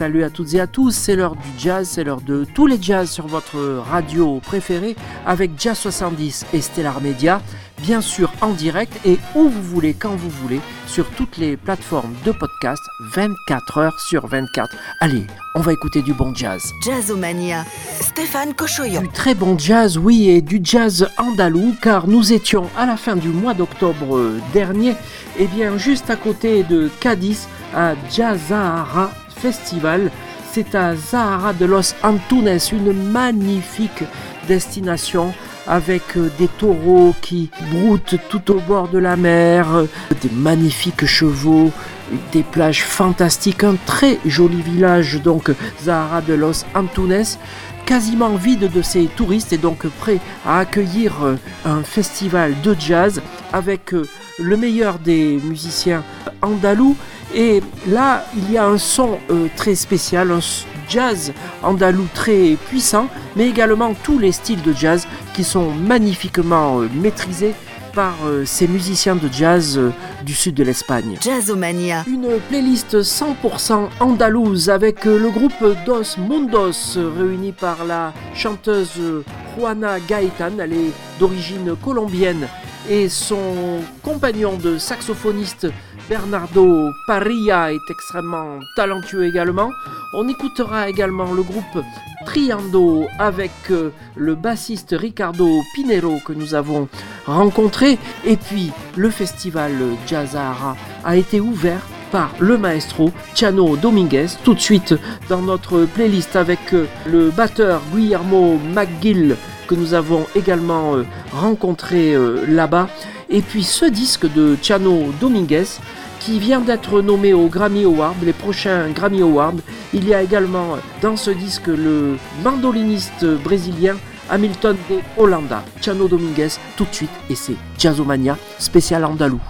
Salut à toutes et à tous, c'est l'heure du jazz, c'est l'heure de tous les jazz sur votre radio préférée avec Jazz 70 et Stellar Media, bien sûr en direct et où vous voulez, quand vous voulez, sur toutes les plateformes de podcast 24 heures sur 24. Allez, on va écouter du bon jazz. Jazzomania. Stéphane Cochoyan. Du très bon jazz, oui, et du jazz andalou, car nous étions à la fin du mois d'octobre dernier, et bien juste à côté de Cadiz, à Jazzahara C'est à Zahara de los Antunes, une magnifique destination avec euh, des taureaux qui broutent tout au bord de la mer, euh, des magnifiques chevaux, des plages fantastiques, un très joli village donc Zahara de los Antunes quasiment vide de ses touristes et donc prêt à accueillir euh, un festival de jazz avec le meilleur des musiciens andalous. Et là, il y a un son euh, très spécial, un jazz andalou très puissant, mais également tous les styles de jazz qui sont magnifiquement euh, maîtrisés par euh, ces musiciens de jazz du sud de l'Espagne. Jazzomania. Une playlist 100% andalouse avec le groupe Dos Mundos réuni par la chanteuse Juana Gaetan, elle est d'origine colombienne et son compagnon de saxophoniste Bernardo Parilla est extrêmement talentueux également. On écoutera également le groupe Triando avec euh, le bassiste Ricardo Pinero que nous avons rencontré. Et puis le festival Jazzara a été ouvert par le maestro Chano Dominguez. Tout de suite dans notre playlist avec euh, le batteur Guillermo McGill que nous avons également euh, rencontré là-bas. Et puis ce disque de Chano Dominguez qui vient d'être nommé au Grammy Award, les prochains Grammy Awards. Il y a également dans ce disque le mandoliniste brésilien Hamilton de Holanda, Chano Dominguez, tout de suite, et c'est Jazzomania spécial andalou.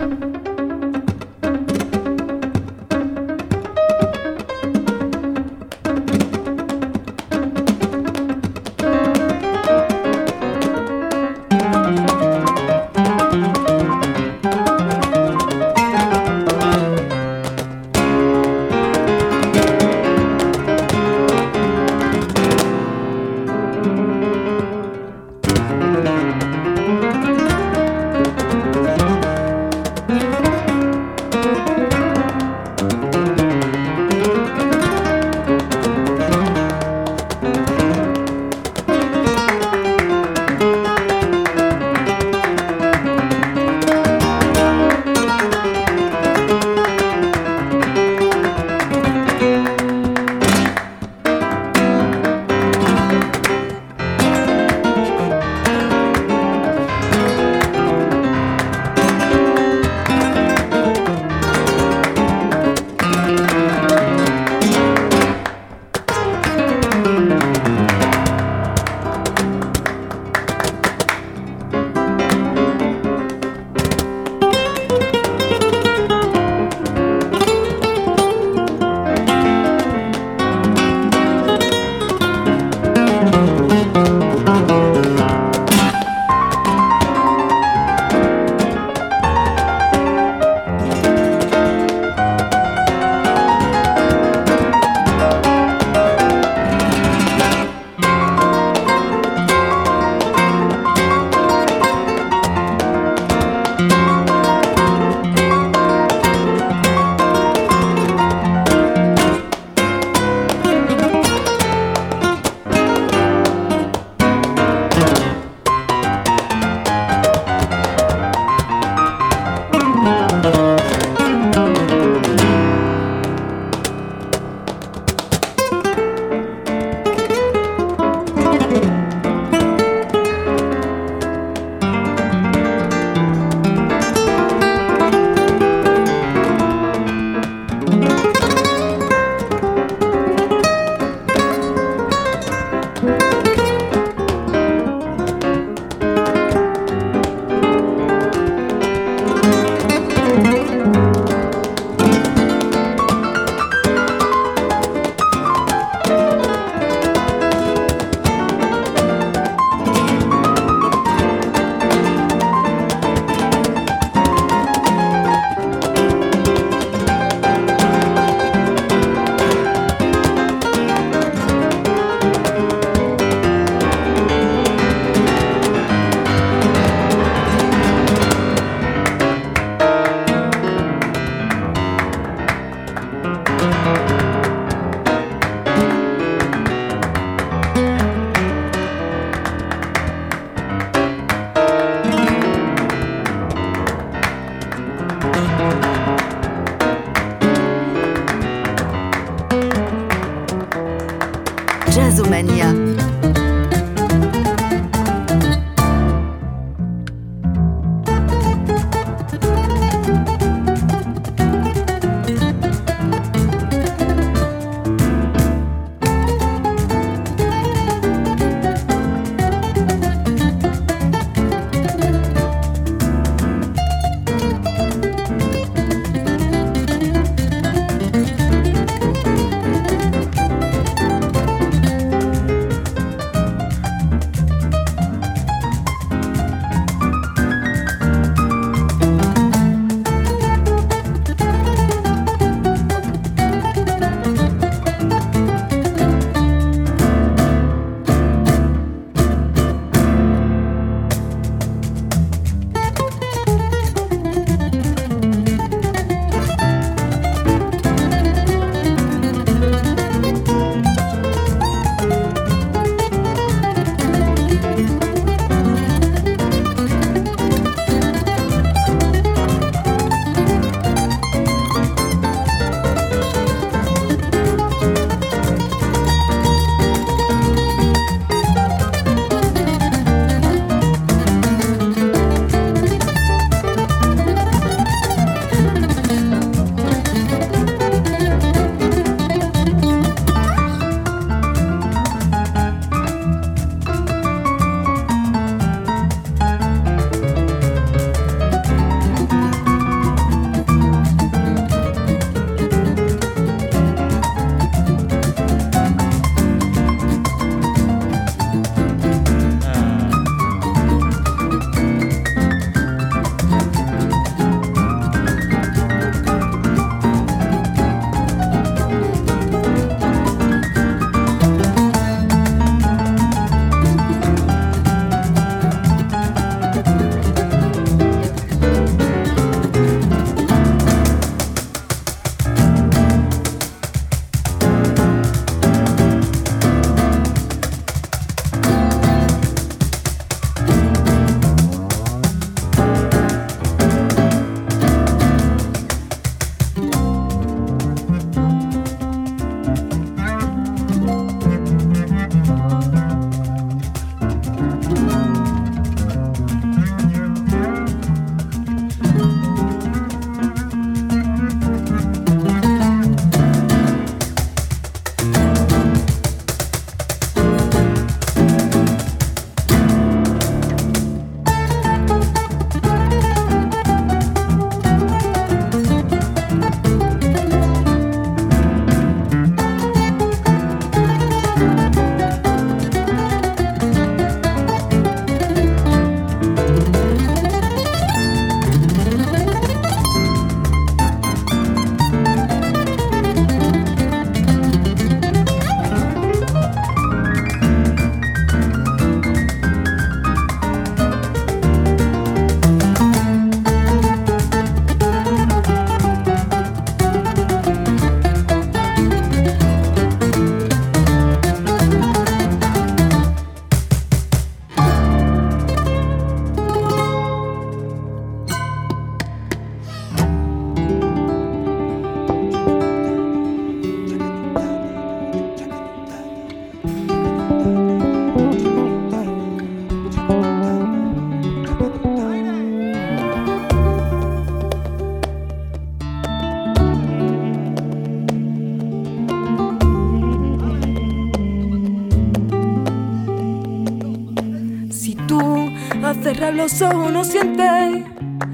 Los ojos no siente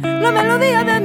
la melodía de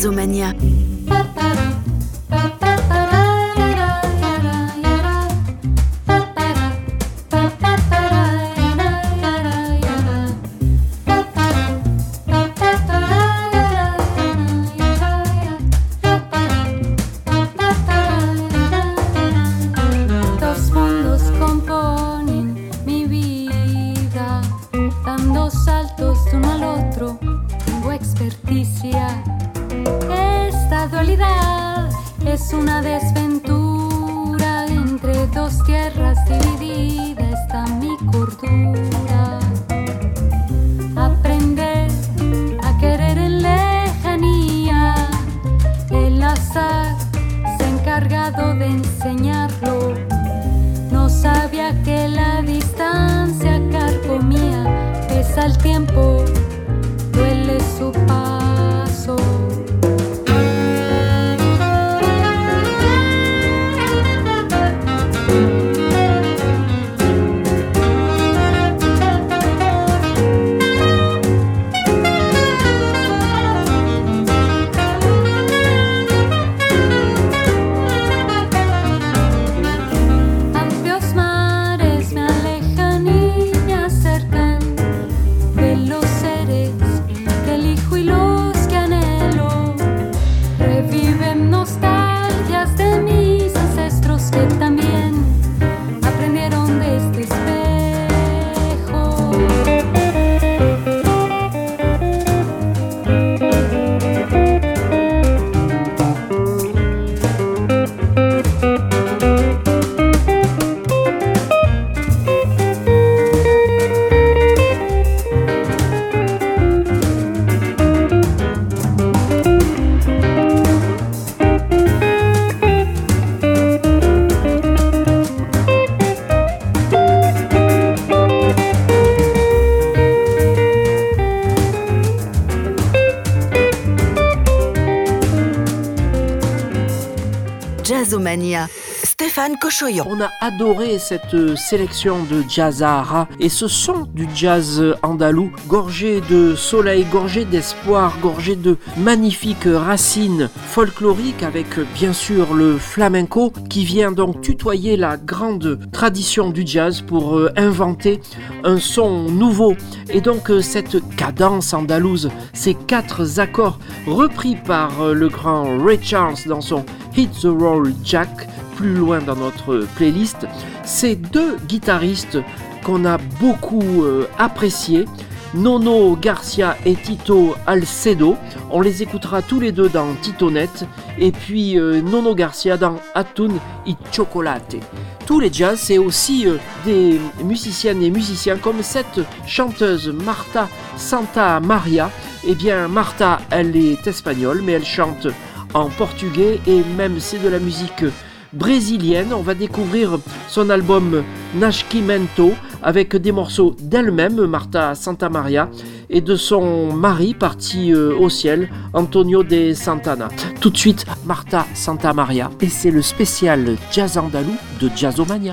Jazzomania. Jazzomania. Stéphane Cochoyon. On a adoré cette sélection de Jazzara et ce son du jazz andalou, gorgé de soleil, gorgé d'espoir, gorgé de magnifiques racines folkloriques avec bien sûr le flamenco qui vient donc tutoyer la grande tradition du jazz pour euh, inventer un son nouveau. Et donc euh, cette cadence andalouse, ces quatre accords repris par euh, le grand Ray Charles dans son Hit the Roll Jack, plus loin dans notre playlist, ces deux guitaristes qu'on a beaucoup euh, appréciés, Nono Garcia et Tito Alcedo. On les écoutera tous les deux dans Titonet et puis euh, Nono Garcia dans Atun y Chocolate. Tous les jazz, c'est aussi euh, des musiciennes et musiciens comme cette chanteuse Marta Santa Maria. Eh bien, Marta, elle est espagnole, mais elle chante en portugais et même c'est de la musique brésilienne. On va découvrir son album Nashkimento avec des morceaux d'elle-même, Marta Santamaria, et de son mari parti euh, au ciel, Antonio de Santana. Tout de suite, Marta Santamaria, et c'est le spécial jazz andalou de. Jazzomania.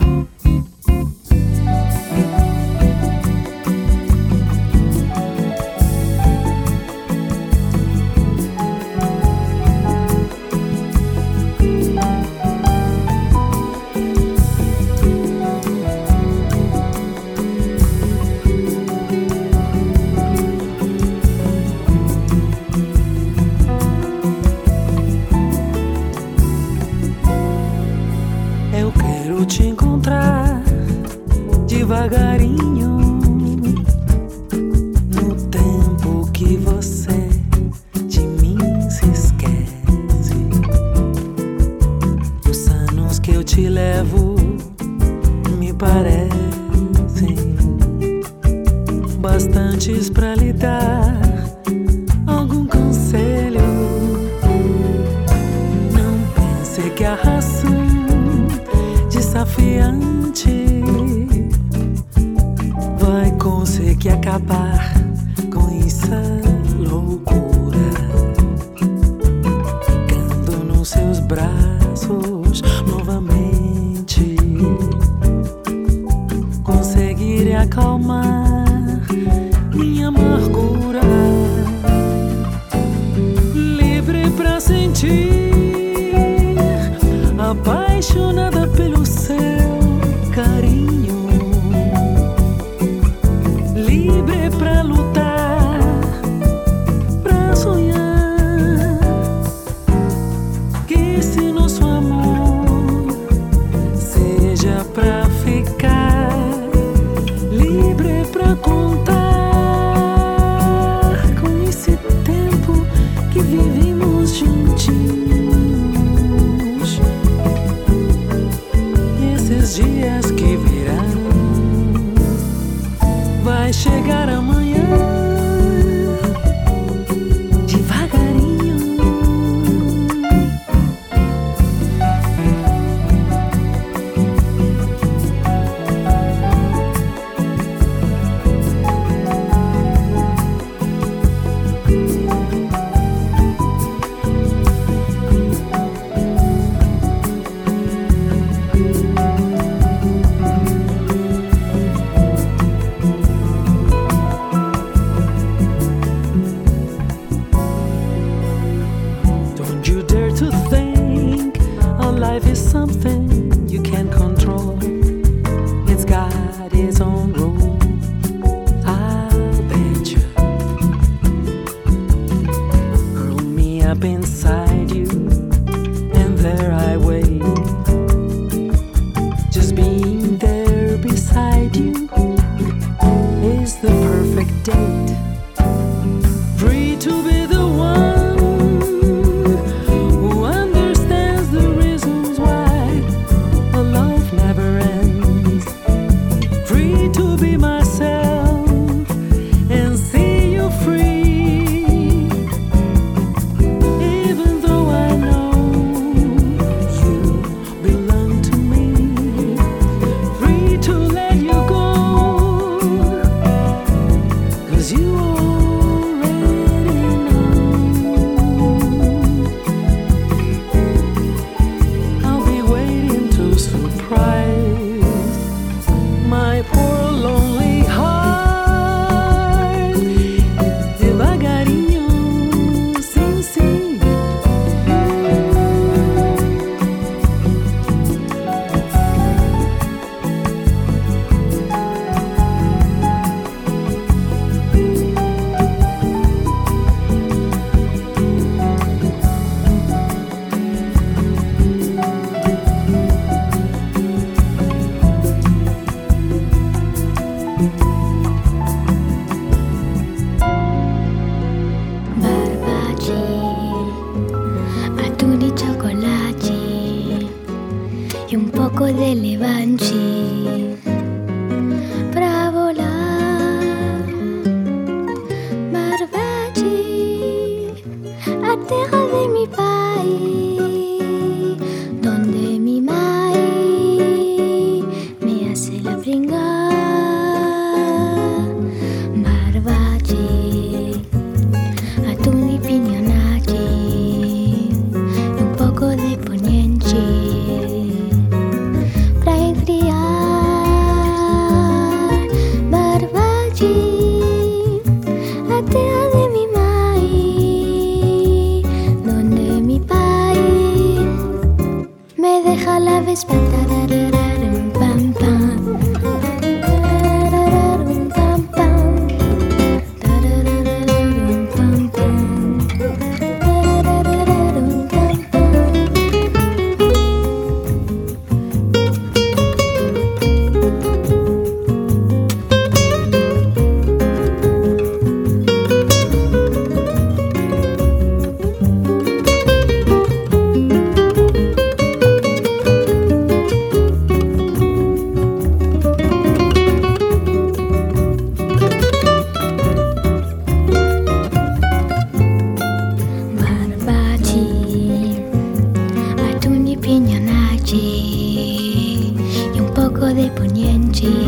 empty.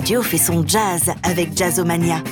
fait son jazz avec Jazzomania.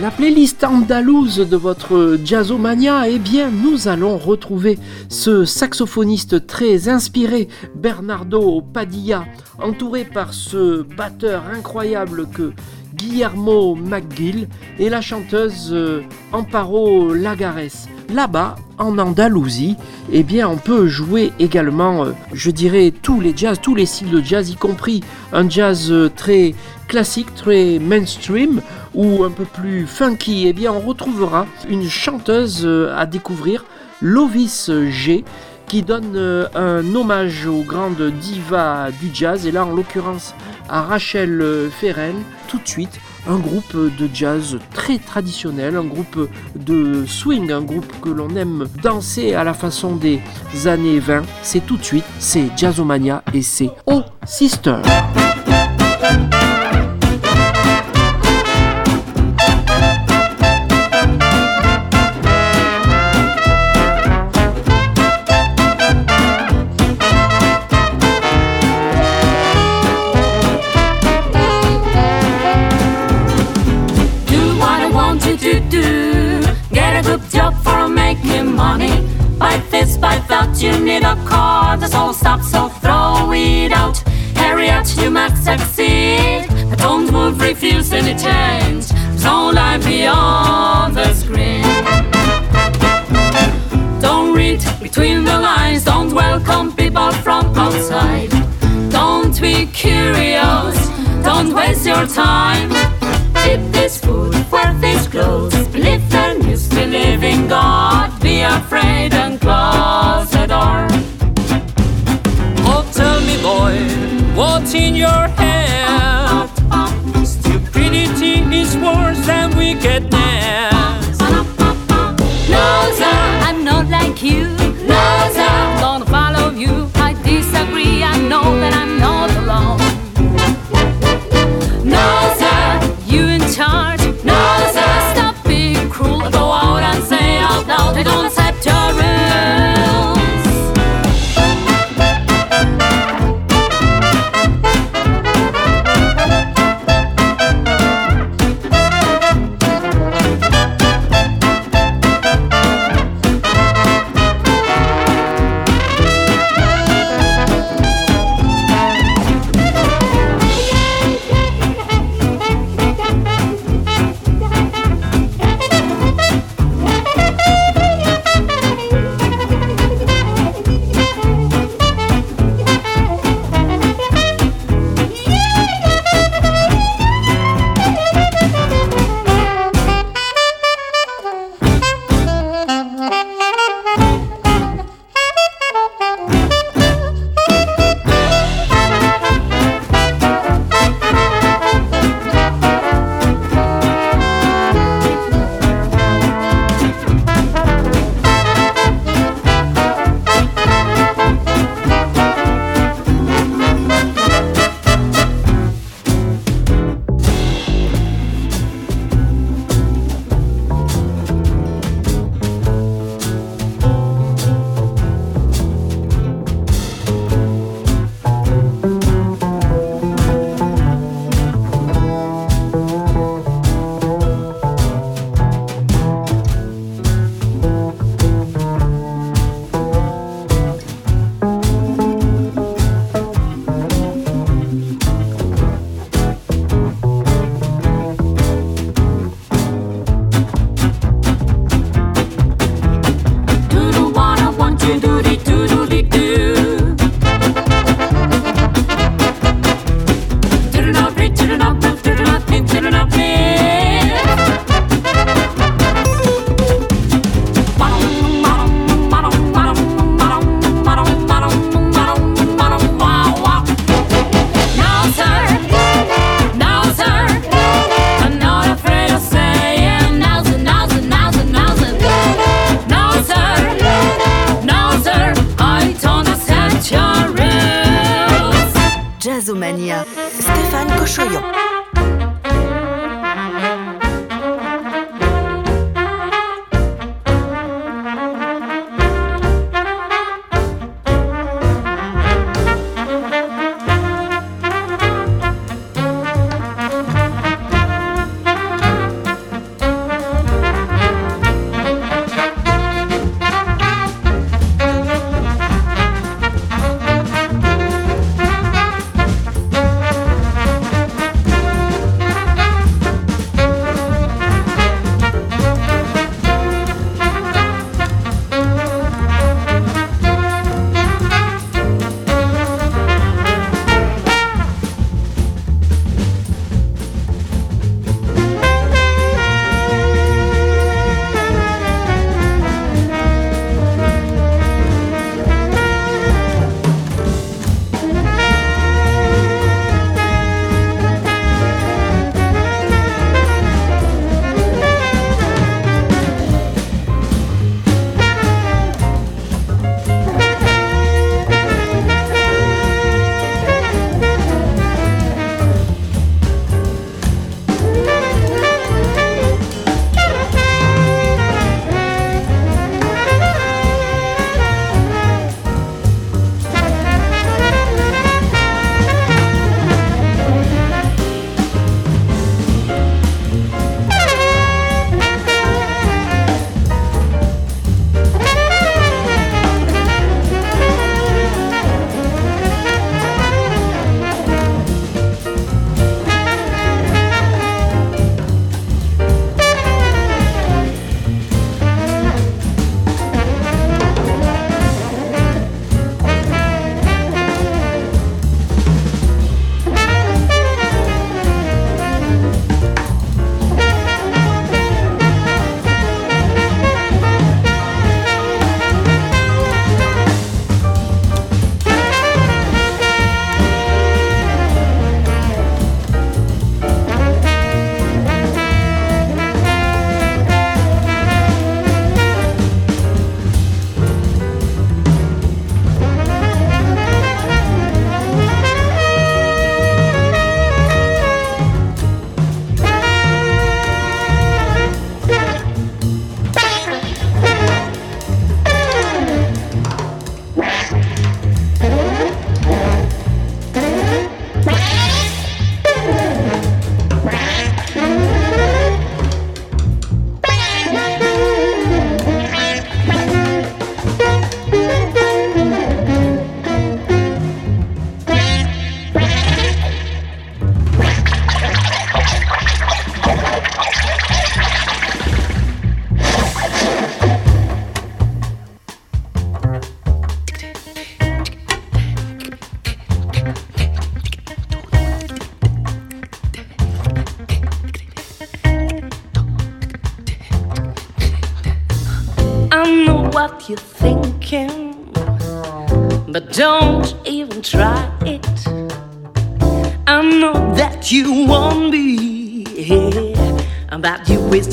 La playlist andalouse de votre Jazzomania, eh bien, nous allons retrouver ce saxophoniste très inspiré, Bernardo Padilla, entouré par ce batteur incroyable que Guillermo McGill et la chanteuse euh, Amparo Lagares. Là-bas, en Andalousie, eh bien, on peut jouer également, euh, je dirais, tous les jazz, tous les styles de jazz, y compris un jazz euh, très classique, très mainstream ou un peu plus funky. Eh bien, on retrouvera une chanteuse à découvrir, Lovis G qui donne un hommage aux grandes divas du jazz, et là en l'occurrence à Rachel Ferrell, tout de suite un groupe de jazz très traditionnel, un groupe de swing, un groupe que l'on aime danser à la façon des années 20. C'est tout de suite, c'est Jazzomania et c'est Oh Sister. You need a car, the soul stops, so throw it out. Harriet, you might succeed, but don't move, refuse any change. There's no life beyond the screen. Don't read between the lines, don't welcome people from outside. Don't be curious, don't waste your time. Eat this food, wear these clothes, afraid and close the door. Oh, tell me, boy, what's in your head?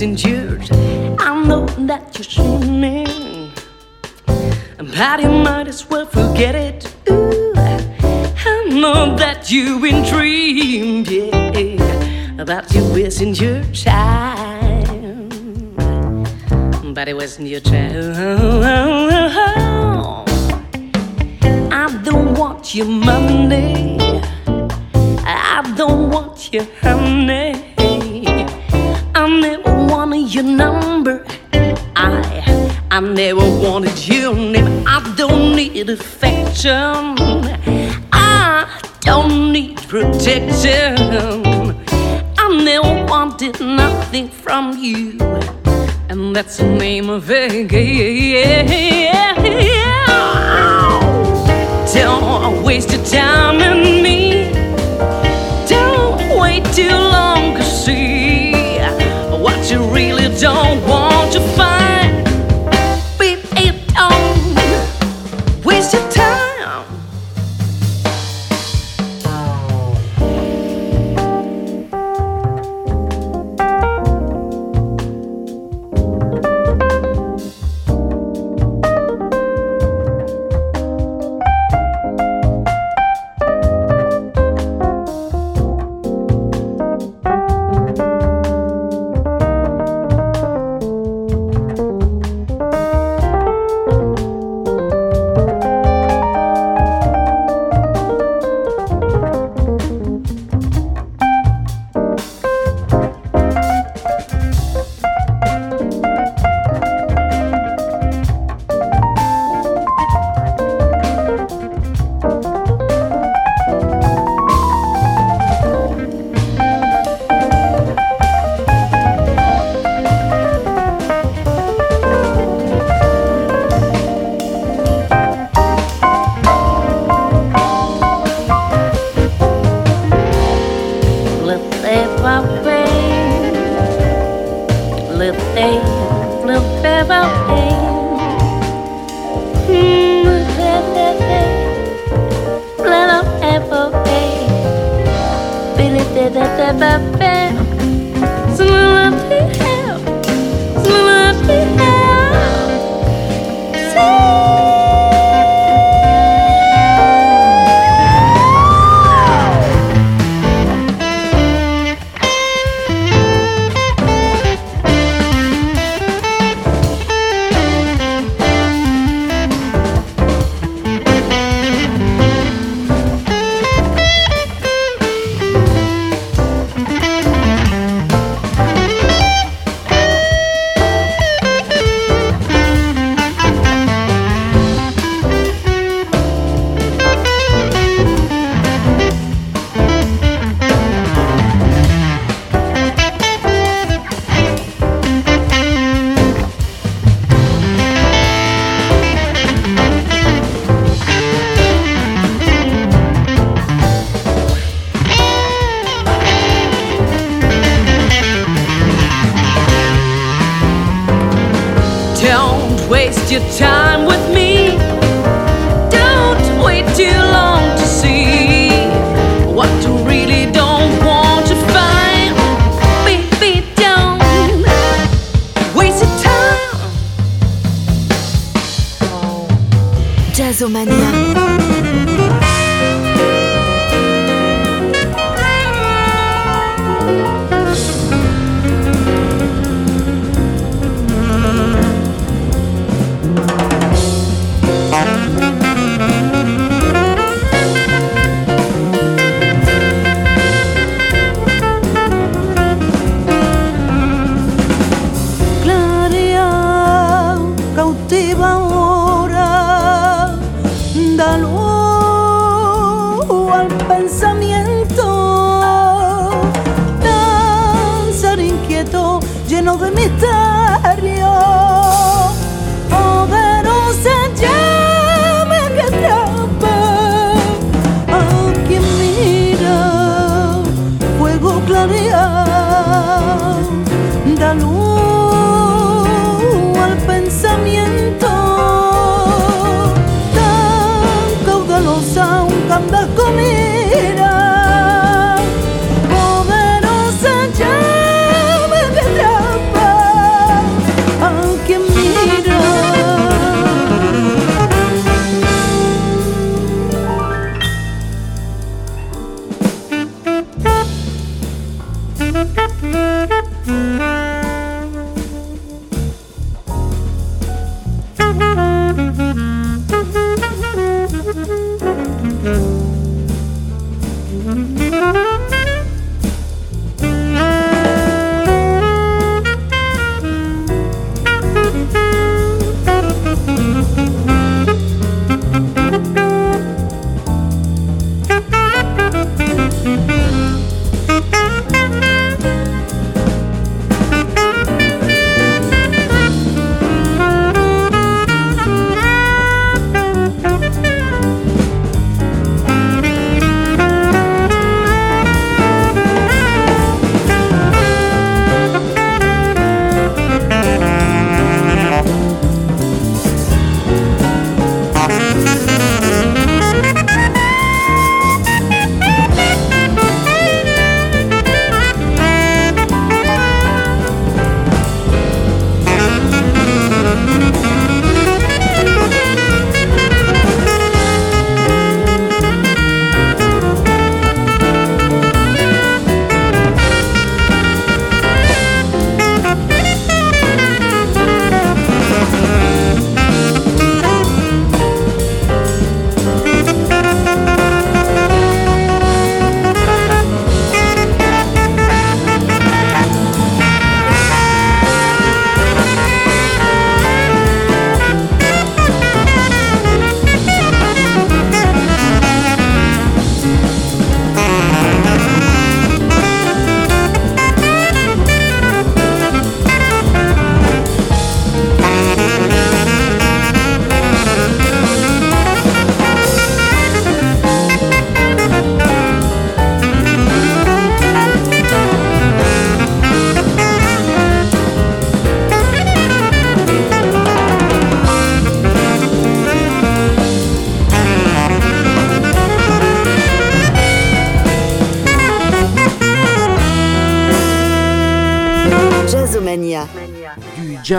You wasting. I know that you're dreaming, but you might as well forget it. Ooh, I know that you've been dreaming, yeah, about you wasting your time, but it wasn't your time. Nothing from you. And that's the name of it. Don't waste your time on me. Don't wait too long to see what you really don't want to find.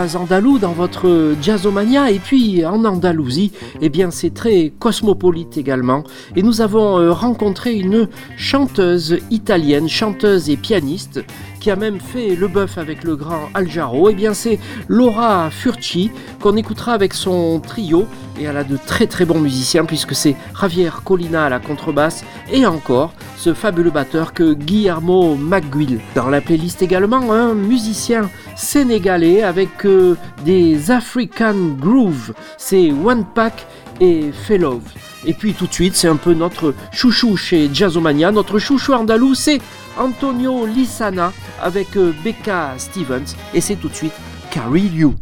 Jazz andalou dans votre jazzomania. Et puis en Andalousie, eh bien c'est très cosmopolite également. Et nous avons euh, rencontré une chanteuse italienne, chanteuse et pianiste qui a même fait le bœuf avec le grand Aljaro, eh bien c'est Laura Furci qu'on écoutera avec son trio. Et elle a de très très bons musiciens puisque c'est Javier Colina à la contrebasse. Et encore ce fabuleux batteur que Guillermo McGuill. Dans la playlist également un musicien sénégalais avec euh, des African Groove, c'est One Pack et Fellow. Et puis tout de suite, c'est un peu notre chouchou chez Jazzomania, notre chouchou andalou, c'est Antonio Lissana avec euh, Becca Stevens et c'est tout de suite Carry You.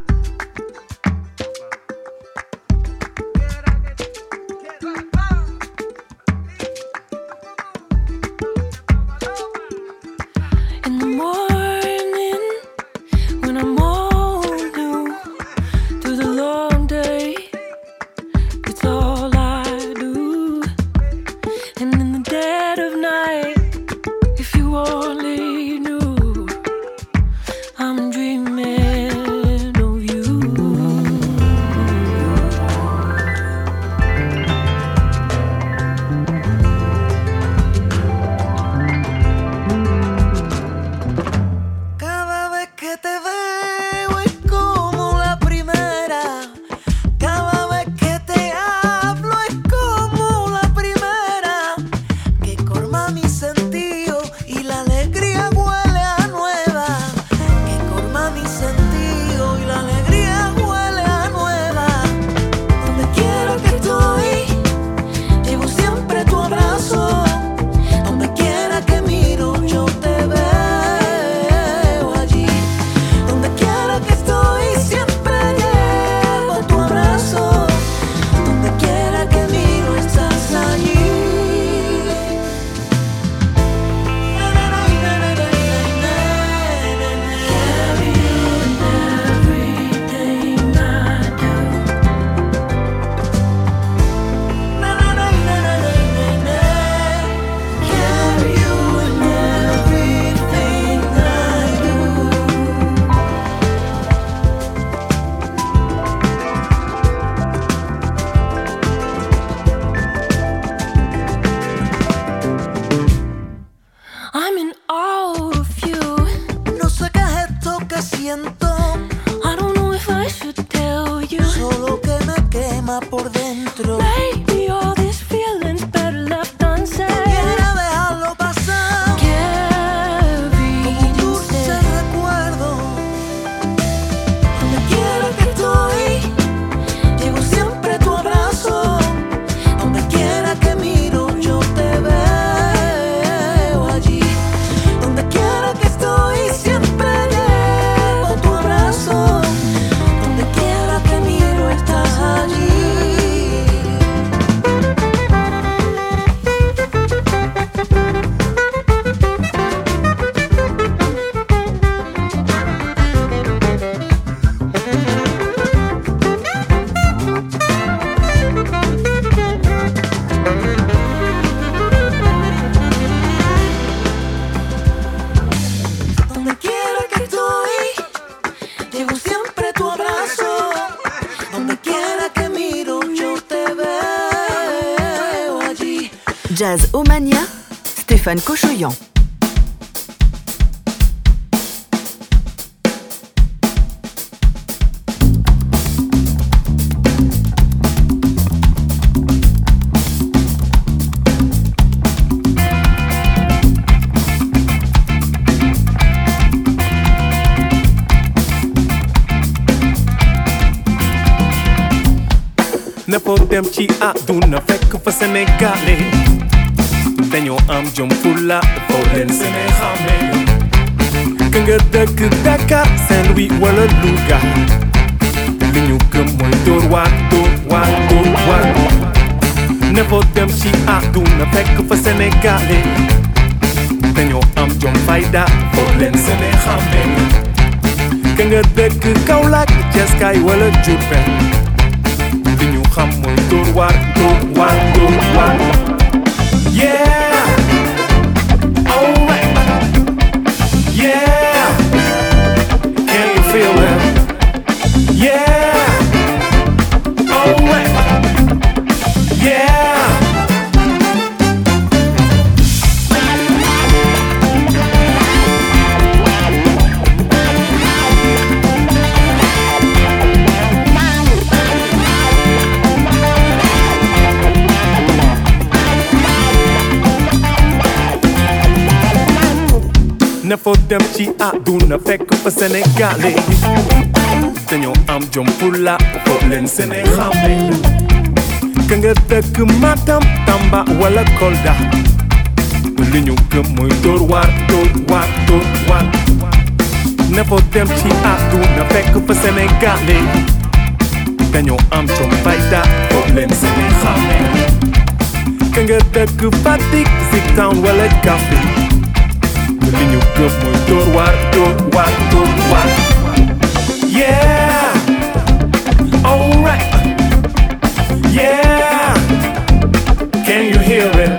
Stéphane Cochoyan. Ne podem ci aduna fekk fa Sénégalais dañoo am jom fulla foo leen sene xàmmee ka nga dëkk Dakar Saint-Louis wala Louga li ñu gëm mooy dóor waar dóor waar dóor waar ne foo dem ci àdduna fekk fa Sénégalais dañoo am jom fayda foo leen sene xàmmee ka nga dëkk Kaolack Ceeskaay wala Yeah. Dem ci àdduna fekk fa sénégalais dañoo am jom fulla foog leen xàmme ka nga dëkk Matam Tamba wala Kolda. Li ñu gëm mooy dóor waar dóor waar dóor waar. Ne foo dem ci àdduna fekk fa sénégalais dañoo am jom fayda foog leen xàmme ka nga dëkk Fatick Zik Town wala Kaffrine li ñu gëm mooy dóor waar dóor waar yeah. Alright yeah. Can you hear it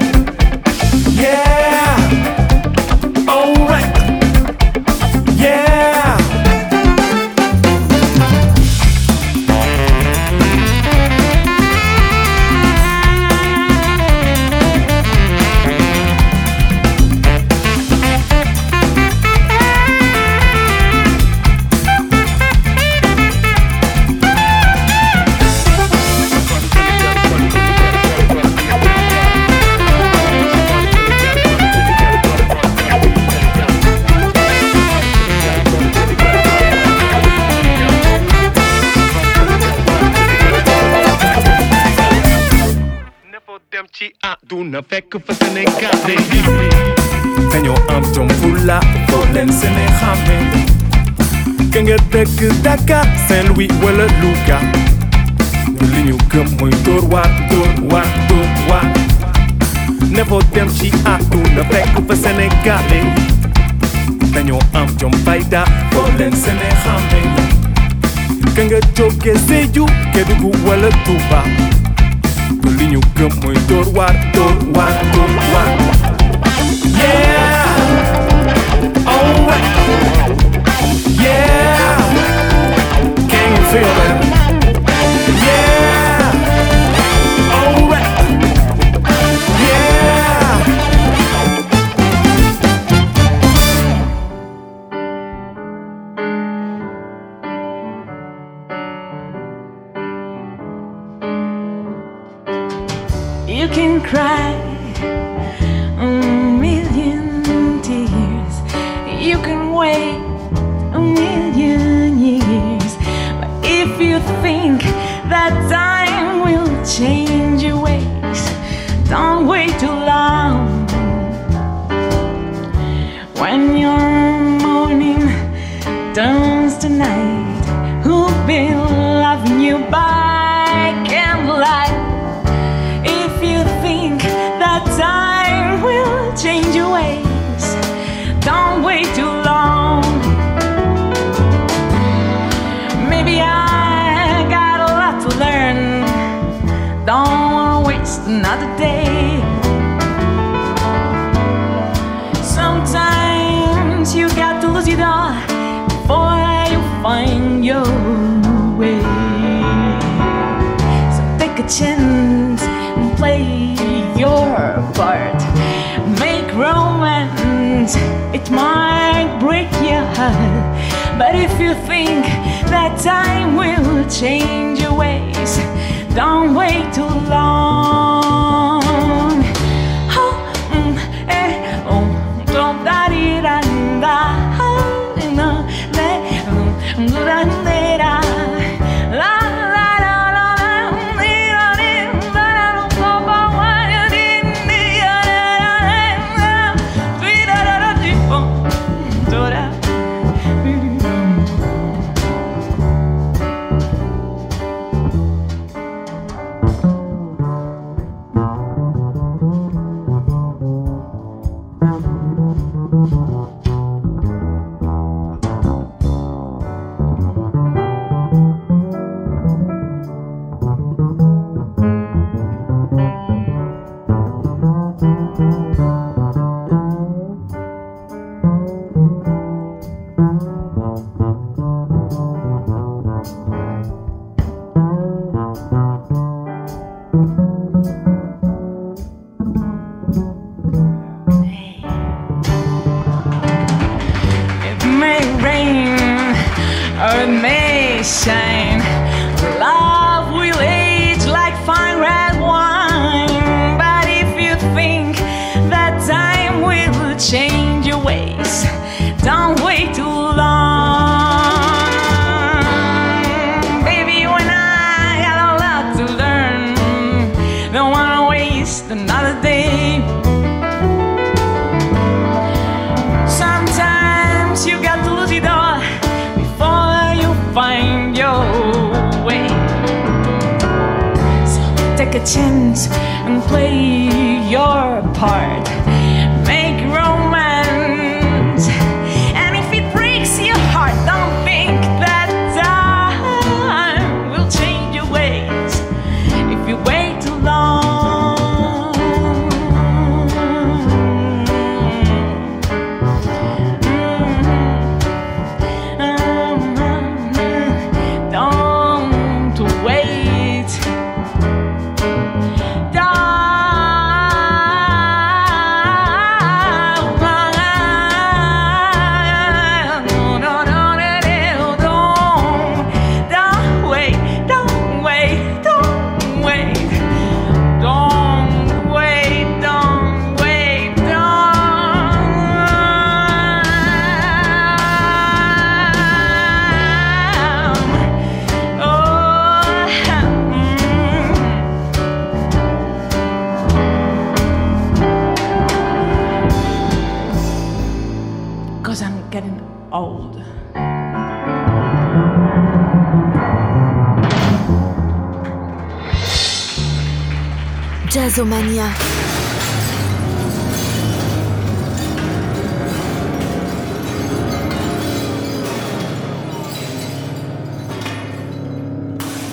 ka nga dëkk Dakar Saint-Louis wala Louga li ñu gëm mooy dóor waar dóor waar dóor waar. Ne foo dem ci àdduna fekk fa Sénégalais dañoo am jom fayda foo leen sene xàmme ka nga jóge Sédhiou Kédougou wala Touba li ñu gëm mooy dóor waar dóor waar dóor waar. Yeah! Alright yeah yeah. Alright yeah. You can cry a million tears. You can wait a million you think that time will change your ways, don't wait too long. When your morning turns to night, who'll be loving you by candlelight? If you think that time will change your ways, and play your part. Make romance, it might break your heart. But if you think that time will change your ways, don't wait too long.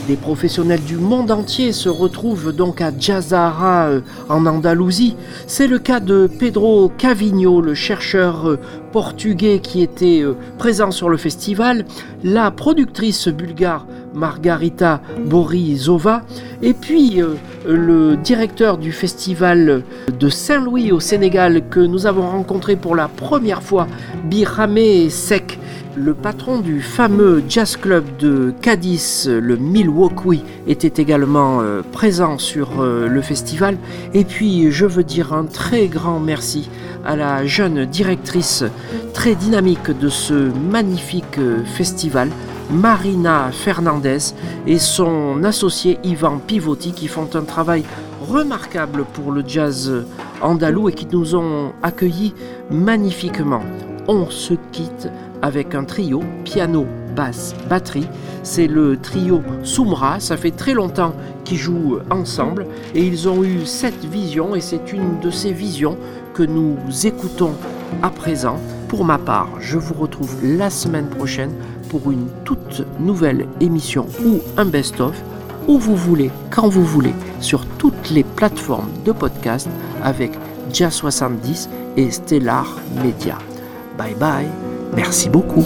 Des professionnels du monde entier se retrouvent donc à Jazara euh, en Andalousie. C'est le cas de Pedro Cavigno, le chercheur euh, portugais qui était euh, présent sur le festival, la productrice bulgare Margarita Borisova, et puis le directeur du festival de Saint-Louis au Sénégal que nous avons rencontré pour la première fois, Biramé Sek, le patron du fameux jazz club de Cadiz, le Milwaukee, était également euh, présent sur euh, le festival. Et puis, je veux dire un très grand merci à la jeune directrice très dynamique de ce magnifique euh, festival, Marina Fernandez, et son associé Ivan Pivotti, qui font un travail remarquable pour le jazz andalou et qui nous ont accueillis magnifiquement. On se quitte avec un trio, piano, basse, batterie. C'est le trio Soumra, ça fait très longtemps qu'ils jouent ensemble et ils ont eu cette vision et c'est une de ces visions que nous écoutons à présent. Pour ma part, je vous retrouve la semaine prochaine pour une toute nouvelle émission ou un best-of, où vous voulez, quand vous voulez, sur toutes les plateformes de podcast avec Jazz 70 et Stellar Media. Bye bye, merci beaucoup.